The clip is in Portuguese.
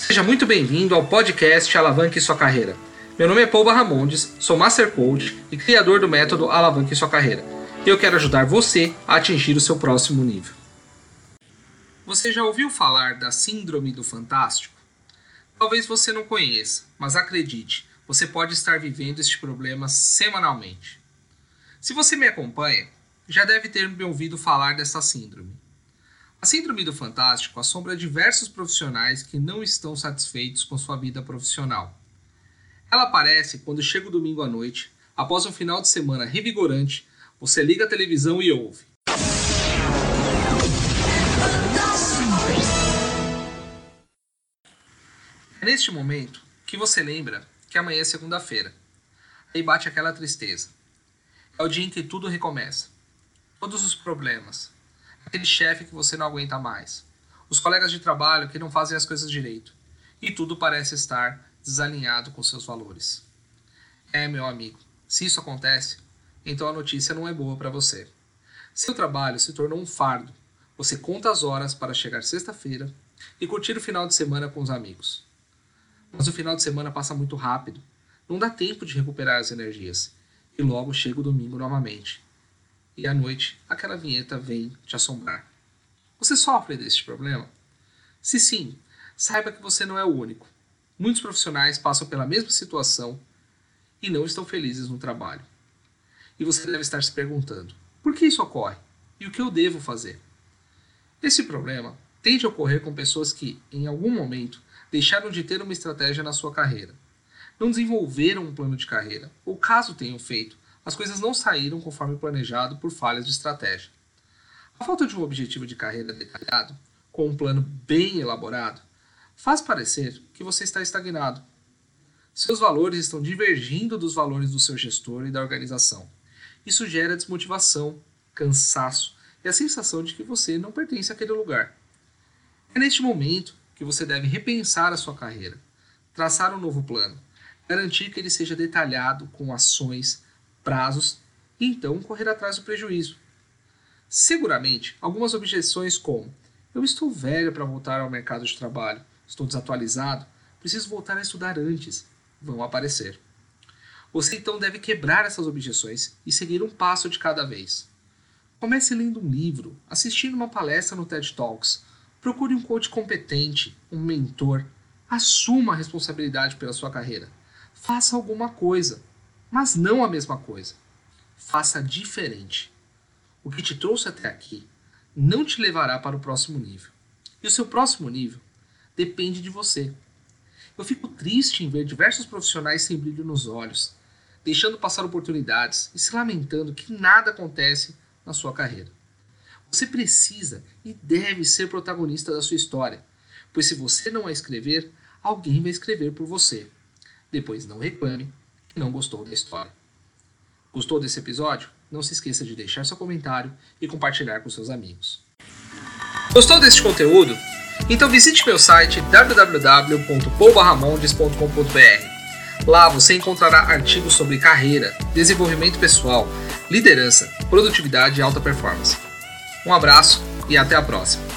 Seja muito bem-vindo ao podcast Alavanque Sua Carreira. Meu nome é Paul Ramondes, sou Master Coach e criador do método Alavanque Sua Carreira. E eu quero ajudar você a atingir o seu próximo nível. Você já ouviu falar da Síndrome do Fantástico? Talvez você não conheça, mas acredite, você pode estar vivendo este problema semanalmente. Se você me acompanha, já deve ter me ouvido falar dessa síndrome. A Síndrome do Fantástico assombra diversos profissionais que não estão satisfeitos com sua vida profissional. Ela aparece quando chega o domingo à noite, após um final de semana revigorante, você liga a televisão e ouve. É neste momento que você lembra que amanhã é segunda-feira. Aí bate aquela tristeza. É o dia em que tudo recomeça. Todos os problemas, aquele chefe que você não aguenta mais, os colegas de trabalho que não fazem as coisas direito, e tudo parece estar desalinhado com seus valores. É, meu amigo, se isso acontece, então a notícia não é boa para você. Seu trabalho se tornou um fardo. Você conta as horas para chegar sexta-feira e curtir o final de semana com os amigos. Mas o final de semana passa muito rápido. Não dá tempo de recuperar as energias. E logo chega o domingo novamente e à noite aquela vinheta vem te assombrar. Você sofre deste problema? Se sim, saiba que você não é o único. Muitos profissionais passam pela mesma situação e não estão felizes no trabalho. E você deve estar se perguntando: por que isso ocorre? E o que eu devo fazer? Esse problema tende a ocorrer com pessoas que, em algum momento, deixaram de ter uma estratégia na sua carreira, não desenvolveram um plano de carreira, ou caso tenham feito, as coisas não saíram conforme planejado por falhas de estratégia. A falta de um objetivo de carreira detalhado, com um plano bem elaborado, faz parecer que você está estagnado. Seus valores estão divergindo dos valores do seu gestor e da organização. Isso gera desmotivação, cansaço e a sensação de que você não pertence àquele lugar. É neste momento que você deve repensar a sua carreira, traçar um novo plano, garantir que ele seja detalhado com ações, prazos e então correr atrás do prejuízo. Seguramente, algumas objeções como eu estou velho para voltar ao mercado de trabalho, estou desatualizado, preciso voltar a estudar antes, vão aparecer. Você então deve quebrar essas objeções e seguir um passo de cada vez. Comece lendo um livro, assistindo uma palestra no TED Talks, procure um coach competente, um mentor, assuma a responsabilidade pela sua carreira. Faça alguma coisa mas não a mesma coisa. Faça diferente. O que te trouxe até aqui não te levará para o próximo nível. E o seu próximo nível depende de você. Eu fico triste em ver diversos profissionais sem brilho nos olhos, deixando passar oportunidades e se lamentando que nada acontece na sua carreira. Você precisa e deve ser protagonista da sua história, pois se você não a escrever, alguém vai escrever por você. Depois não reclame não gostou da história. Gostou desse episódio? Não se esqueça de deixar seu comentário e compartilhar com seus amigos. Gostou deste conteúdo? Então visite meu site www.poubarramondes.com.br. Lá você encontrará artigos sobre carreira, desenvolvimento pessoal, liderança, produtividade e alta performance. Um abraço e até a próxima.